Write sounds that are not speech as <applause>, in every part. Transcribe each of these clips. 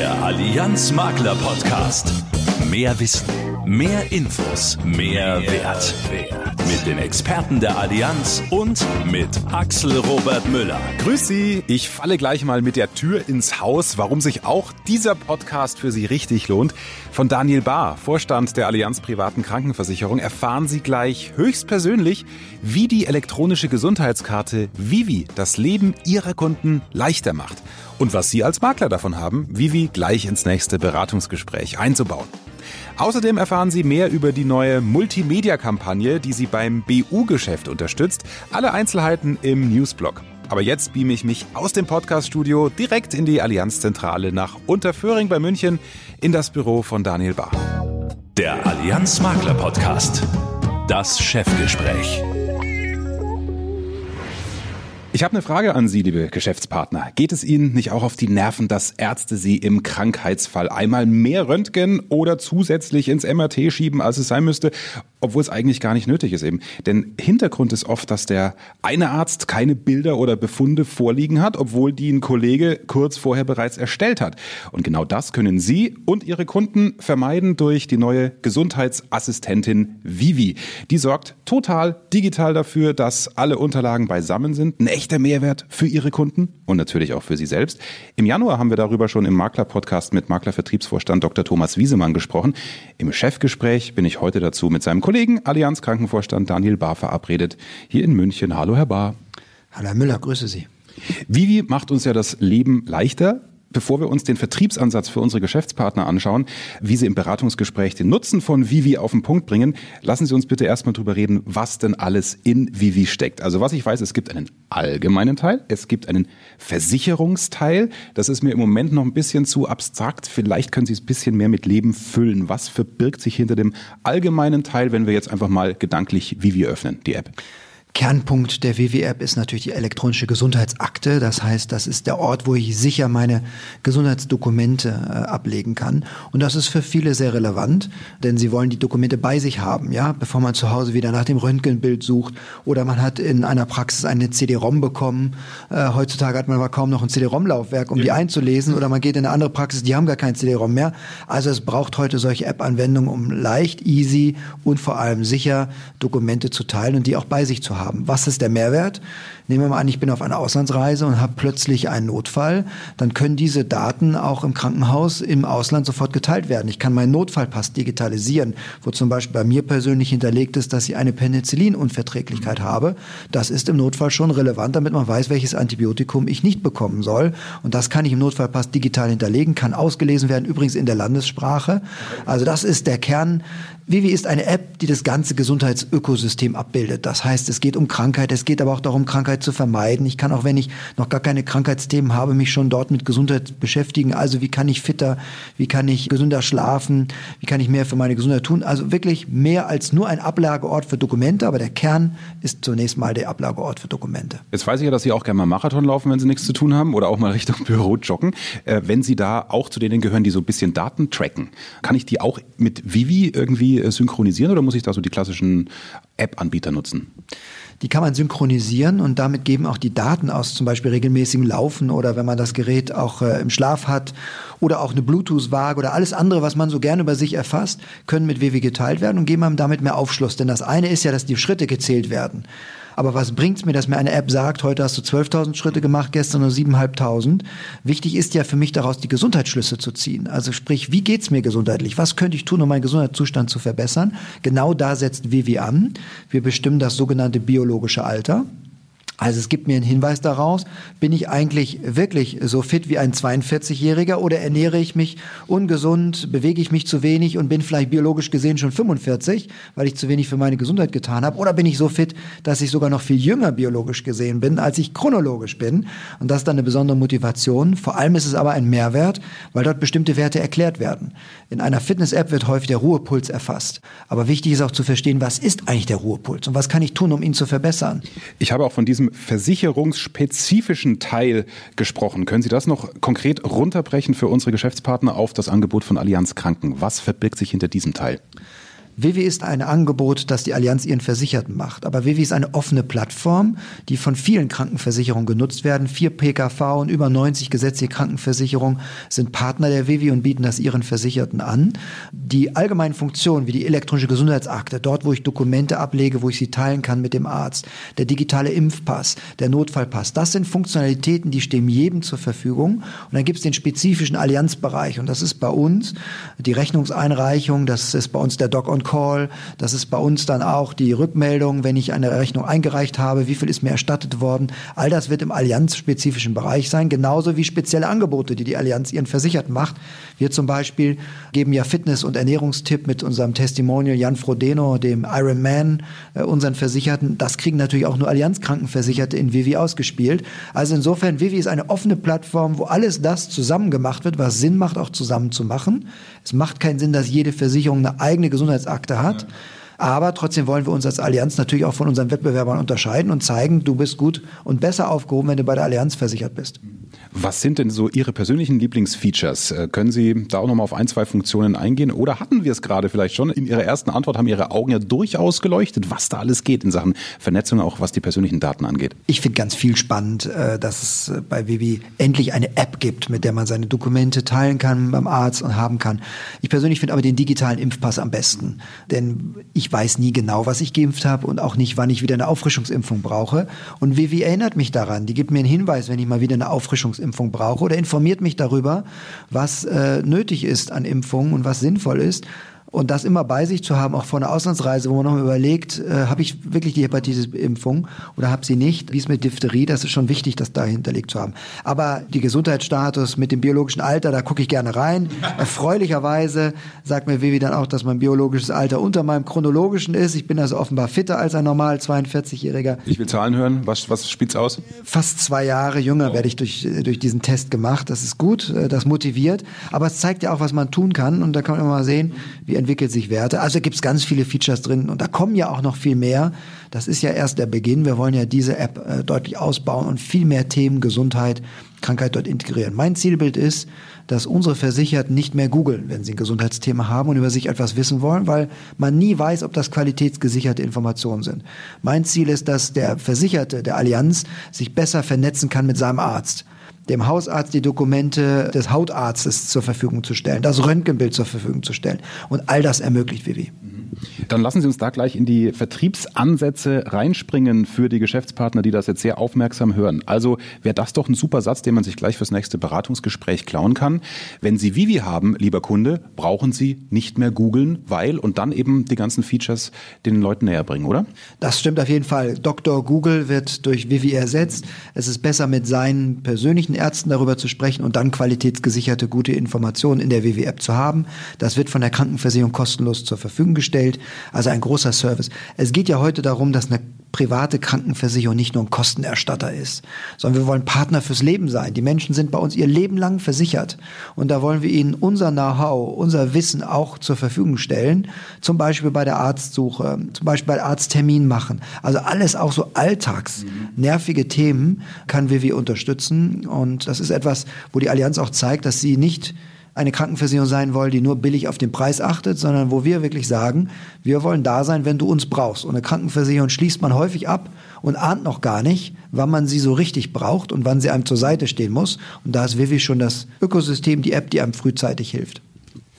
Der Allianz Makler Podcast. Mehr Wissen, mehr Infos, mehr, Wert. Mit den Experten der Allianz und mit Axel Robert Müller. Grüß Sie, ich falle gleich mal mit der Tür ins Haus, warum sich auch dieser Podcast für Sie richtig lohnt. Von Daniel Bahr, Vorstand der Allianz Privaten Krankenversicherung, erfahren Sie gleich höchstpersönlich, wie die elektronische Gesundheitskarte Vivi das Leben Ihrer Kunden leichter macht und was Sie als Makler davon haben, Vivi gleich ins nächste Beratungsgespräch einzubauen. Außerdem erfahren Sie mehr über die neue Multimedia-Kampagne, die Sie beim BU-Geschäft unterstützt. Alle Einzelheiten im Newsblog. Aber jetzt beame ich mich aus dem Podcast-Studio direkt in die Allianzzentrale nach Unterföhring bei München in das Büro von Daniel Bahr. Der Allianz Makler Podcast. Das Chefgespräch. Ich habe eine Frage an Sie, liebe Geschäftspartner. Geht es Ihnen nicht auch auf die Nerven, dass Ärzte Sie im Krankheitsfall einmal mehr röntgen oder zusätzlich ins MRT schieben, als es sein müsste, obwohl es eigentlich gar nicht nötig ist eben? Denn Hintergrund ist oft, dass der eine Arzt keine Bilder oder Befunde vorliegen hat, obwohl die ein Kollege kurz vorher bereits erstellt hat. Und genau das können Sie und Ihre Kunden vermeiden durch die neue Gesundheitsassistentin Vivi. Die sorgt total digital dafür, dass alle Unterlagen beisammen sind echter Mehrwert für Ihre Kunden und natürlich auch für Sie selbst. Im Januar haben wir darüber schon im Makler-Podcast mit Maklervertriebsvorstand Dr. Thomas Wiesemann gesprochen. Im Chefgespräch bin ich heute dazu mit seinem Kollegen Allianz Krankenvorstand Daniel Bahr verabredet, hier in München. Hallo, Herr Bahr. Hallo, Herr Müller, grüße Sie. Vivi macht uns ja das Leben leichter bevor wir uns den Vertriebsansatz für unsere Geschäftspartner anschauen, wie sie im Beratungsgespräch den Nutzen von Vivi auf den Punkt bringen, lassen Sie uns bitte erstmal drüber reden, was denn alles in Vivi steckt. Also was ich weiß, es gibt einen allgemeinen Teil, es gibt einen Versicherungsteil. Das ist mir im Moment noch ein bisschen zu abstrakt. Vielleicht können Sie es ein bisschen mehr mit Leben füllen. Was verbirgt sich hinter dem allgemeinen Teil, wenn wir jetzt einfach mal gedanklich Vivi öffnen, die App? Kernpunkt der WW-App ist natürlich die elektronische Gesundheitsakte. Das heißt, das ist der Ort, wo ich sicher meine Gesundheitsdokumente äh, ablegen kann. Und das ist für viele sehr relevant, denn sie wollen die Dokumente bei sich haben, ja, bevor man zu Hause wieder nach dem Röntgenbild sucht oder man hat in einer Praxis eine CD-ROM bekommen. Äh, heutzutage hat man aber kaum noch ein CD-ROM-Laufwerk, um ja. die einzulesen oder man geht in eine andere Praxis, die haben gar kein CD-ROM mehr. Also es braucht heute solche App-Anwendungen, um leicht, easy und vor allem sicher Dokumente zu teilen und die auch bei sich zu haben haben. Was ist der Mehrwert? Nehmen wir mal an, ich bin auf einer Auslandsreise und habe plötzlich einen Notfall. Dann können diese Daten auch im Krankenhaus im Ausland sofort geteilt werden. Ich kann meinen Notfallpass digitalisieren, wo zum Beispiel bei mir persönlich hinterlegt ist, dass ich eine Penicillinunverträglichkeit habe. Das ist im Notfall schon relevant, damit man weiß, welches Antibiotikum ich nicht bekommen soll. Und das kann ich im Notfallpass digital hinterlegen, kann ausgelesen werden, übrigens in der Landessprache. Also das ist der Kern. Vivi ist eine App, die das ganze Gesundheitsökosystem abbildet. Das heißt, es geht um Krankheit, es geht aber auch darum, Krankheit Krankheit zu vermeiden. Ich kann auch, wenn ich noch gar keine Krankheitsthemen habe, mich schon dort mit Gesundheit beschäftigen. Also wie kann ich fitter, wie kann ich gesünder schlafen, wie kann ich mehr für meine Gesundheit tun. Also wirklich mehr als nur ein Ablageort für Dokumente, aber der Kern ist zunächst mal der Ablageort für Dokumente. Jetzt weiß ich ja, dass Sie auch gerne mal Marathon laufen, wenn Sie nichts zu tun haben oder auch mal Richtung Büro joggen. Äh, wenn Sie da auch zu denen gehören, die so ein bisschen Daten tracken, kann ich die auch mit Vivi irgendwie äh, synchronisieren oder muss ich da so die klassischen App-Anbieter nutzen? Die kann man synchronisieren und damit geben auch die Daten aus zum Beispiel regelmäßigem Laufen oder wenn man das Gerät auch äh, im Schlaf hat oder auch eine Bluetooth-Waage oder alles andere, was man so gerne über sich erfasst, können mit WW geteilt werden und geben einem damit mehr Aufschluss. Denn das eine ist ja, dass die Schritte gezählt werden. Aber was bringt's mir, dass mir eine App sagt, heute hast du 12.000 Schritte gemacht, gestern nur 7.500? Wichtig ist ja für mich daraus die Gesundheitsschlüsse zu ziehen. Also sprich, wie geht's mir gesundheitlich? Was könnte ich tun, um meinen Gesundheitszustand zu verbessern? Genau da setzt Vivi an. Wir bestimmen das sogenannte biologische Alter. Also es gibt mir einen Hinweis daraus, bin ich eigentlich wirklich so fit wie ein 42-Jähriger oder ernähre ich mich ungesund, bewege ich mich zu wenig und bin vielleicht biologisch gesehen schon 45, weil ich zu wenig für meine Gesundheit getan habe? Oder bin ich so fit, dass ich sogar noch viel jünger biologisch gesehen bin, als ich chronologisch bin? Und das ist dann eine besondere Motivation. Vor allem ist es aber ein Mehrwert, weil dort bestimmte Werte erklärt werden. In einer Fitness-App wird häufig der Ruhepuls erfasst. Aber wichtig ist auch zu verstehen, was ist eigentlich der Ruhepuls und was kann ich tun, um ihn zu verbessern? Ich habe auch von diesem versicherungsspezifischen Teil gesprochen. Können Sie das noch konkret runterbrechen für unsere Geschäftspartner auf das Angebot von Allianz Kranken? Was verbirgt sich hinter diesem Teil? Vivi ist ein Angebot, das die Allianz ihren Versicherten macht. Aber Vivi ist eine offene Plattform, die von vielen Krankenversicherungen genutzt werden. Vier PKV und über 90 gesetzliche Krankenversicherungen sind Partner der Vivi und bieten das ihren Versicherten an. Die allgemeinen Funktionen wie die elektronische Gesundheitsakte, dort wo ich Dokumente ablege, wo ich sie teilen kann mit dem Arzt, der digitale Impfpass, der Notfallpass, das sind Funktionalitäten, die stehen jedem zur Verfügung. Und dann gibt es den spezifischen Allianzbereich und das ist bei uns die Rechnungseinreichung, das ist bei uns der Doc-on-Call, das ist bei uns dann auch die Rückmeldung, wenn ich eine Rechnung eingereicht habe, wie viel ist mir erstattet worden. All das wird im allianzspezifischen Bereich sein, genauso wie spezielle Angebote, die die Allianz ihren Versicherten macht. Wir zum Beispiel geben ja Fitness- und Ernährungstipp mit unserem Testimonial Jan Frodeno, dem Ironman, äh, unseren Versicherten. Das kriegen natürlich auch nur Allianz-Krankenversicherte in Vivi ausgespielt. Also insofern, Vivi ist eine offene Plattform, wo alles das zusammen gemacht wird, was Sinn macht, auch zusammen zu machen. Es macht keinen Sinn, dass jede Versicherung eine eigene Gesundheitsakte hat. Ja. Aber trotzdem wollen wir uns als Allianz natürlich auch von unseren Wettbewerbern unterscheiden und zeigen, du bist gut und besser aufgehoben, wenn du bei der Allianz versichert bist. Was sind denn so Ihre persönlichen Lieblingsfeatures? Äh, können Sie da auch nochmal auf ein, zwei Funktionen eingehen? Oder hatten wir es gerade vielleicht schon? In Ihrer ersten Antwort haben Ihre Augen ja durchaus geleuchtet, was da alles geht in Sachen Vernetzung, auch was die persönlichen Daten angeht. Ich finde ganz viel spannend, äh, dass es bei Vivi endlich eine App gibt, mit der man seine Dokumente teilen kann beim Arzt und haben kann. Ich persönlich finde aber den digitalen Impfpass am besten. Denn ich weiß nie genau, was ich geimpft habe und auch nicht, wann ich wieder eine Auffrischungsimpfung brauche. Und Vivi erinnert mich daran. Die gibt mir einen Hinweis, wenn ich mal wieder eine Auffrischungsimpfung Impfung brauche oder informiert mich darüber, was äh, nötig ist an Impfungen und was sinnvoll ist. Und das immer bei sich zu haben, auch vor einer Auslandsreise, wo man nochmal überlegt, äh, habe ich wirklich die Hepatitis-Impfung oder habe sie nicht? Wie ist mit Diphtherie? Das ist schon wichtig, das da hinterlegt zu haben. Aber die Gesundheitsstatus mit dem biologischen Alter, da gucke ich gerne rein. Erfreulicherweise sagt mir Vivi dann auch, dass mein biologisches Alter unter meinem chronologischen ist. Ich bin also offenbar fitter als ein normal 42-Jähriger. Ich will Zahlen hören. Was, was spielt's aus? Fast zwei Jahre jünger oh. werde ich durch, durch diesen Test gemacht. Das ist gut, äh, das motiviert. Aber es zeigt ja auch, was man tun kann. Und da kann man immer mal sehen, wie entwickelt sich Werte. Also gibt es ganz viele Features drin und da kommen ja auch noch viel mehr. Das ist ja erst der Beginn. Wir wollen ja diese App äh, deutlich ausbauen und viel mehr Themen Gesundheit, Krankheit dort integrieren. Mein Zielbild ist, dass unsere Versicherten nicht mehr googeln, wenn sie ein Gesundheitsthema haben und über sich etwas wissen wollen, weil man nie weiß, ob das qualitätsgesicherte Informationen sind. Mein Ziel ist, dass der Versicherte der Allianz sich besser vernetzen kann mit seinem Arzt dem Hausarzt die Dokumente des Hautarztes zur Verfügung zu stellen, das Röntgenbild zur Verfügung zu stellen. Und all das ermöglicht Vivi. Dann lassen Sie uns da gleich in die Vertriebsansätze reinspringen für die Geschäftspartner, die das jetzt sehr aufmerksam hören. Also wäre das doch ein super Satz, den man sich gleich fürs nächste Beratungsgespräch klauen kann. Wenn Sie Vivi haben, lieber Kunde, brauchen Sie nicht mehr googeln, weil und dann eben die ganzen Features den Leuten näher bringen, oder? Das stimmt auf jeden Fall. Dr. Google wird durch Vivi ersetzt. Es ist besser, mit seinen persönlichen Ärzten darüber zu sprechen und dann qualitätsgesicherte gute Informationen in der Vivi-App zu haben. Das wird von der Krankenversicherung kostenlos zur Verfügung gestellt. Also ein großer Service. Es geht ja heute darum, dass eine private Krankenversicherung nicht nur ein Kostenerstatter ist, sondern wir wollen Partner fürs Leben sein. Die Menschen sind bei uns ihr Leben lang versichert. Und da wollen wir ihnen unser Know-how, unser Wissen auch zur Verfügung stellen. Zum Beispiel bei der Arztsuche, zum Beispiel bei Arzttermin machen. Also alles auch so alltags nervige Themen kann Vivi unterstützen. Und das ist etwas, wo die Allianz auch zeigt, dass sie nicht eine Krankenversicherung sein wollen, die nur billig auf den Preis achtet, sondern wo wir wirklich sagen, wir wollen da sein, wenn du uns brauchst. Und eine Krankenversicherung schließt man häufig ab und ahnt noch gar nicht, wann man sie so richtig braucht und wann sie einem zur Seite stehen muss. Und da ist Vivi schon das Ökosystem, die App, die einem frühzeitig hilft.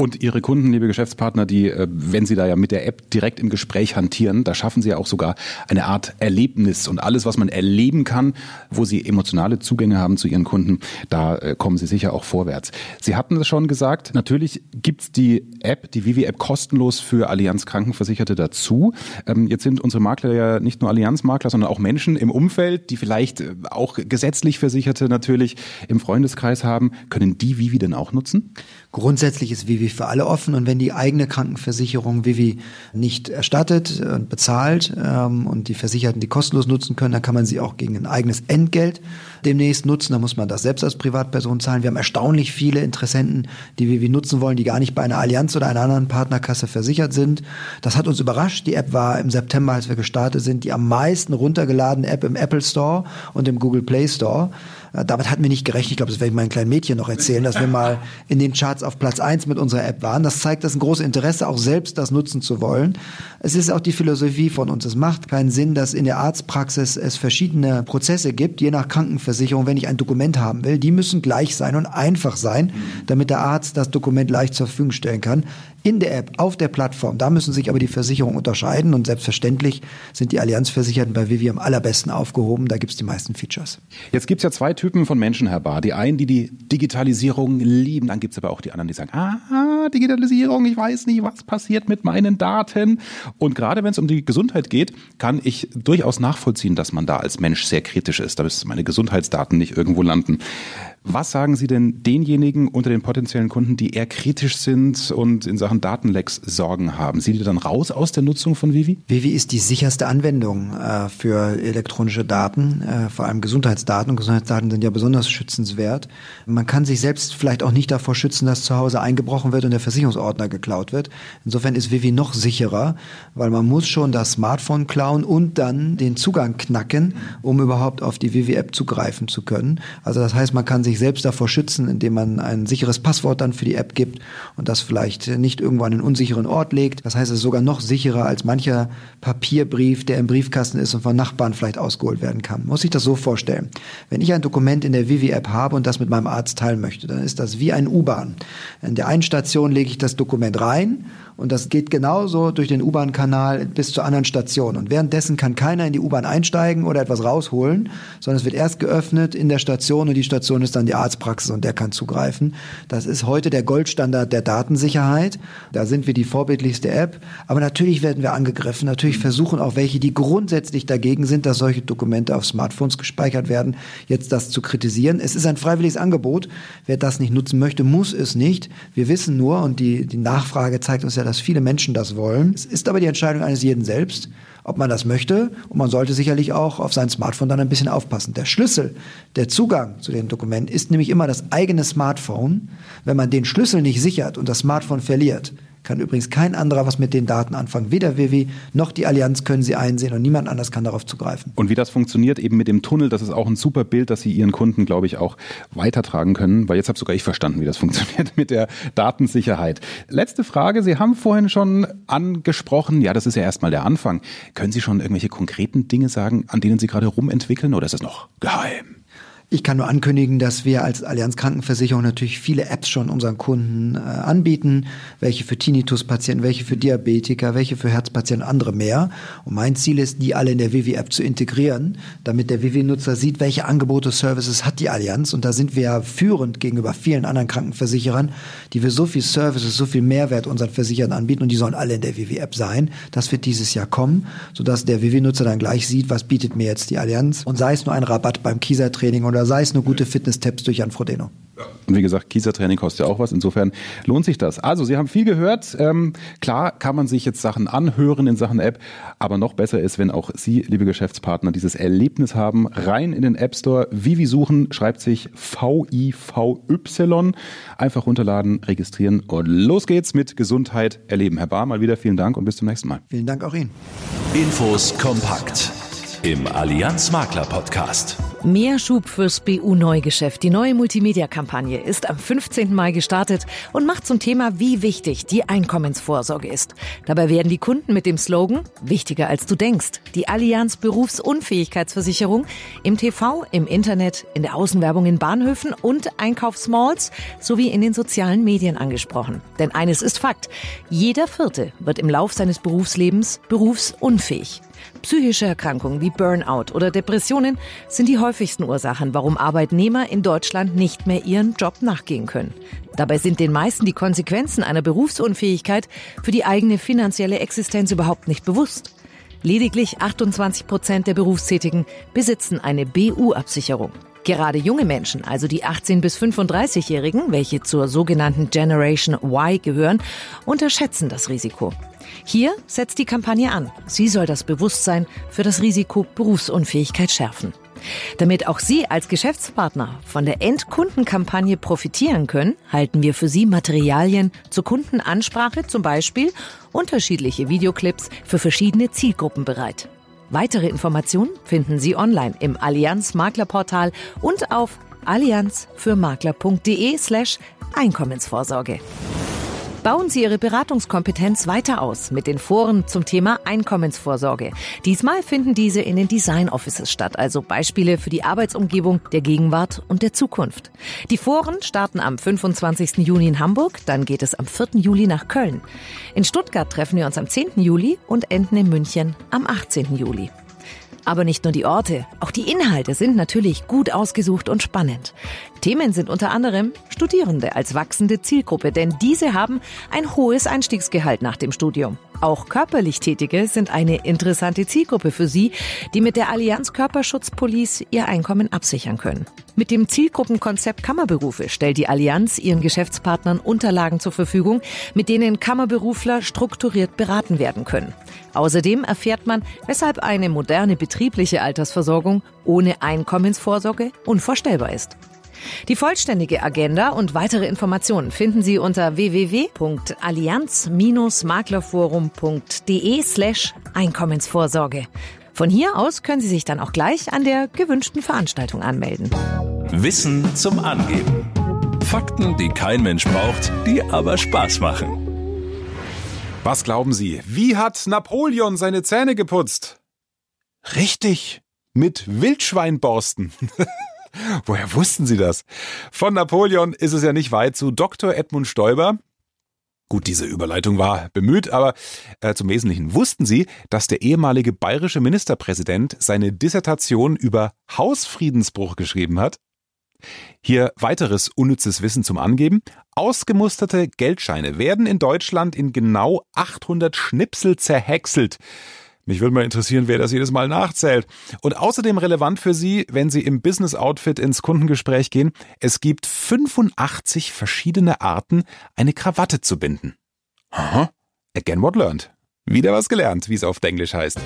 Und Ihre Kunden, liebe Geschäftspartner, die, äh, wenn Sie da ja mit der App direkt im Gespräch hantieren, da schaffen Sie ja auch sogar eine Art Erlebnis. Und alles, was man erleben kann, wo Sie emotionale Zugänge haben zu Ihren Kunden, da äh, kommen Sie sicher auch vorwärts. Sie hatten es schon gesagt, natürlich gibt's die App, die Vivi-App kostenlos für Allianz Krankenversicherte dazu. Ähm, jetzt sind unsere Makler ja nicht nur Allianz-Makler, sondern auch Menschen im Umfeld, die vielleicht äh, auch gesetzlich Versicherte natürlich im Freundeskreis haben. Können die Vivi denn auch nutzen? Grundsätzlich ist Vivi für alle offen und wenn die eigene Krankenversicherung Vivi nicht erstattet und bezahlt ähm, und die Versicherten die kostenlos nutzen können, dann kann man sie auch gegen ein eigenes Entgelt demnächst nutzen. Da muss man das selbst als Privatperson zahlen. Wir haben erstaunlich viele Interessenten, die Vivi nutzen wollen, die gar nicht bei einer Allianz oder einer anderen Partnerkasse versichert sind. Das hat uns überrascht. Die App war im September, als wir gestartet sind, die am meisten runtergeladene App im Apple Store und im Google Play Store. Äh, damit hatten wir nicht gerechnet. Ich glaube, das werde ich meinen kleinen Mädchen noch erzählen, dass wir mal in den Charts auf Platz eins mit unserer App waren. Das zeigt, dass ein großes Interesse, auch selbst das nutzen zu wollen. Es ist auch die Philosophie von uns. Es macht keinen Sinn, dass in der Arztpraxis es verschiedene Prozesse gibt, je nach Krankenversicherung, wenn ich ein Dokument haben will. Die müssen gleich sein und einfach sein, damit der Arzt das Dokument leicht zur Verfügung stellen kann in der App, auf der Plattform. Da müssen sich aber die Versicherungen unterscheiden und selbstverständlich sind die Allianzversicherten bei Vivi am allerbesten aufgehoben. Da gibt es die meisten Features. Jetzt gibt es ja zwei Typen von Menschen, Herr Bar. Die einen, die die Digitalisierung lieben, dann gibt es aber auch die anderen, die sagen, ah, Digitalisierung, ich weiß nicht, was passiert mit meinen Daten. Und gerade wenn es um die Gesundheit geht, kann ich durchaus nachvollziehen, dass man da als Mensch sehr kritisch ist. Da müssen meine Gesundheitsdaten nicht irgendwo landen. Was sagen Sie denn denjenigen unter den potenziellen Kunden, die eher kritisch sind und in Sachen Datenlecks Sorgen haben? Sie die dann raus aus der Nutzung von Vivi? Vivi ist die sicherste Anwendung äh, für elektronische Daten, äh, vor allem Gesundheitsdaten. Und Gesundheitsdaten sind ja besonders schützenswert. Man kann sich selbst vielleicht auch nicht davor schützen, dass zu Hause eingebrochen wird und der Versicherungsordner geklaut wird. Insofern ist Vivi noch sicherer, weil man muss schon das Smartphone klauen und dann den Zugang knacken, um überhaupt auf die Vivi-App zugreifen zu können. Also das heißt, man kann sich sich selbst davor schützen, indem man ein sicheres Passwort dann für die App gibt und das vielleicht nicht irgendwo an einen unsicheren Ort legt. Das heißt, es ist sogar noch sicherer als mancher Papierbrief, der im Briefkasten ist und von Nachbarn vielleicht ausgeholt werden kann. Muss ich das so vorstellen. Wenn ich ein Dokument in der Vivi-App habe und das mit meinem Arzt teilen möchte, dann ist das wie ein U-Bahn. In der einen Station lege ich das Dokument rein und das geht genauso durch den U-Bahn-Kanal bis zur anderen Station. Und währenddessen kann keiner in die U-Bahn einsteigen oder etwas rausholen, sondern es wird erst geöffnet in der Station und die Station ist dann die Arztpraxis und der kann zugreifen. Das ist heute der Goldstandard der Datensicherheit. Da sind wir die vorbildlichste App. Aber natürlich werden wir angegriffen. Natürlich versuchen auch welche, die grundsätzlich dagegen sind, dass solche Dokumente auf Smartphones gespeichert werden, jetzt das zu kritisieren. Es ist ein freiwilliges Angebot. Wer das nicht nutzen möchte, muss es nicht. Wir wissen nur, und die, die Nachfrage zeigt uns ja, dass viele Menschen das wollen. Es ist aber die Entscheidung eines jeden selbst, ob man das möchte. Und man sollte sicherlich auch auf sein Smartphone dann ein bisschen aufpassen. Der Schlüssel, der Zugang zu den Dokumenten ist nämlich immer das eigene Smartphone. Wenn man den Schlüssel nicht sichert und das Smartphone verliert, kann übrigens kein anderer was mit den Daten anfangen. Weder Vivi noch die Allianz können sie einsehen und niemand anders kann darauf zugreifen. Und wie das funktioniert eben mit dem Tunnel, das ist auch ein super Bild, das Sie Ihren Kunden, glaube ich, auch weitertragen können, weil jetzt habe sogar ich verstanden, wie das <laughs> funktioniert mit der Datensicherheit. Letzte Frage, Sie haben vorhin schon angesprochen, ja, das ist ja erstmal der Anfang. Können Sie schon irgendwelche konkreten Dinge sagen, an denen Sie gerade rumentwickeln oder ist das noch geheim? Ich kann nur ankündigen, dass wir als Allianz Krankenversicherung natürlich viele Apps schon unseren Kunden äh, anbieten, welche für Tinnitus-Patienten, welche für Diabetiker, welche für Herzpatienten, andere mehr. Und mein Ziel ist, die alle in der Vivi-App zu integrieren, damit der Vivi-Nutzer sieht, welche Angebote, Services hat die Allianz. Und da sind wir ja führend gegenüber vielen anderen Krankenversicherern, die wir so viel Services, so viel Mehrwert unseren Versicherern anbieten und die sollen alle in der Vivi-App sein. Das wird dieses Jahr kommen, sodass der Vivi-Nutzer dann gleich sieht, was bietet mir jetzt die Allianz. Und sei es nur ein Rabatt beim Kieser-Training oder oder sei es nur gute Fitness-Tipps durch Jan Frodeno. Und wie gesagt, Kiesertraining kostet ja auch was. Insofern lohnt sich das. Also, Sie haben viel gehört. Ähm, klar kann man sich jetzt Sachen anhören in Sachen App, aber noch besser ist, wenn auch Sie, liebe Geschäftspartner, dieses Erlebnis haben. Rein in den App Store. Vivi suchen, schreibt sich V-I-V-Y. Einfach runterladen, registrieren und los geht's mit Gesundheit erleben. Herr Bahr, mal wieder vielen Dank und bis zum nächsten Mal. Vielen Dank auch Ihnen. Infos kompakt im Allianz Makler Podcast. Mehr Schub fürs BU-Neugeschäft. Die neue Multimedia-Kampagne ist am 15. Mai gestartet und macht zum Thema, wie wichtig die Einkommensvorsorge ist. Dabei werden die Kunden mit dem Slogan Wichtiger als du denkst, die Allianz Berufsunfähigkeitsversicherung im TV, im Internet, in der Außenwerbung in Bahnhöfen und Einkaufsmalls sowie in den sozialen Medien angesprochen. Denn eines ist Fakt. Jeder Vierte wird im Lauf seines Berufslebens berufsunfähig. Psychische Erkrankungen wie Burnout oder Depressionen sind die häufigsten Ursachen, warum Arbeitnehmer in Deutschland nicht mehr ihren Job nachgehen können. Dabei sind den meisten die Konsequenzen einer Berufsunfähigkeit für die eigene finanzielle Existenz überhaupt nicht bewusst. Lediglich 28 Prozent der Berufstätigen besitzen eine BU-Absicherung. Gerade junge Menschen, also die 18 bis 35-Jährigen, welche zur sogenannten Generation Y gehören, unterschätzen das Risiko. Hier setzt die Kampagne an. Sie soll das Bewusstsein für das Risiko Berufsunfähigkeit schärfen. Damit auch Sie als Geschäftspartner von der Endkundenkampagne profitieren können, halten wir für Sie Materialien zur Kundenansprache, zum Beispiel unterschiedliche Videoclips für verschiedene Zielgruppen bereit. Weitere Informationen finden Sie online im Allianz Maklerportal und auf allianzfürmakler.de slash Einkommensvorsorge. Bauen Sie Ihre Beratungskompetenz weiter aus mit den Foren zum Thema Einkommensvorsorge. Diesmal finden diese in den Design Offices statt, also Beispiele für die Arbeitsumgebung der Gegenwart und der Zukunft. Die Foren starten am 25. Juni in Hamburg, dann geht es am 4. Juli nach Köln. In Stuttgart treffen wir uns am 10. Juli und enden in München am 18. Juli. Aber nicht nur die Orte, auch die Inhalte sind natürlich gut ausgesucht und spannend. Themen sind unter anderem Studierende als wachsende Zielgruppe, denn diese haben ein hohes Einstiegsgehalt nach dem Studium. Auch körperlich Tätige sind eine interessante Zielgruppe für Sie, die mit der Allianz Körperschutzpolice ihr Einkommen absichern können. Mit dem Zielgruppenkonzept Kammerberufe stellt die Allianz ihren Geschäftspartnern Unterlagen zur Verfügung, mit denen Kammerberufler strukturiert beraten werden können. Außerdem erfährt man, weshalb eine moderne betriebliche Altersversorgung ohne Einkommensvorsorge unvorstellbar ist. Die vollständige Agenda und weitere Informationen finden Sie unter www.allianz-maklerforum.de slash Einkommensvorsorge. Von hier aus können Sie sich dann auch gleich an der gewünschten Veranstaltung anmelden. Wissen zum Angeben. Fakten, die kein Mensch braucht, die aber Spaß machen. Was glauben Sie? Wie hat Napoleon seine Zähne geputzt? Richtig, mit Wildschweinborsten. <laughs> Woher wussten Sie das? Von Napoleon ist es ja nicht weit zu Dr. Edmund Stoiber. Gut, diese Überleitung war bemüht, aber äh, zum Wesentlichen wussten Sie, dass der ehemalige bayerische Ministerpräsident seine Dissertation über Hausfriedensbruch geschrieben hat? Hier weiteres unnützes Wissen zum Angeben. Ausgemusterte Geldscheine werden in Deutschland in genau 800 Schnipsel zerhäckselt. Mich würde mal interessieren, wer das jedes Mal nachzählt. Und außerdem relevant für Sie, wenn Sie im Business Outfit ins Kundengespräch gehen, es gibt 85 verschiedene Arten, eine Krawatte zu binden. Aha. Again what learned. Wieder was gelernt, wie es auf Englisch heißt.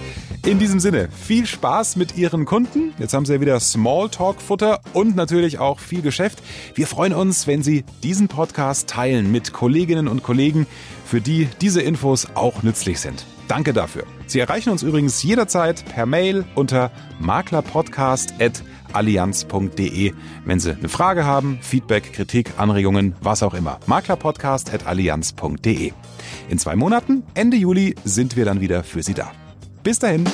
In diesem Sinne, viel Spaß mit Ihren Kunden. Jetzt haben Sie ja wieder Smalltalk-Futter und natürlich auch viel Geschäft. Wir freuen uns, wenn Sie diesen Podcast teilen mit Kolleginnen und Kollegen, für die diese Infos auch nützlich sind. Danke dafür. Sie erreichen uns übrigens jederzeit per Mail unter maklerpodcast.allianz.de, wenn Sie eine Frage haben, Feedback, Kritik, Anregungen, was auch immer. maklerpodcast.allianz.de. In zwei Monaten, Ende Juli, sind wir dann wieder für Sie da. Bis dahin.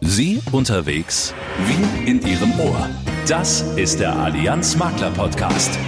Sie unterwegs wie in Ihrem Ohr. Das ist der Allianz Makler Podcast.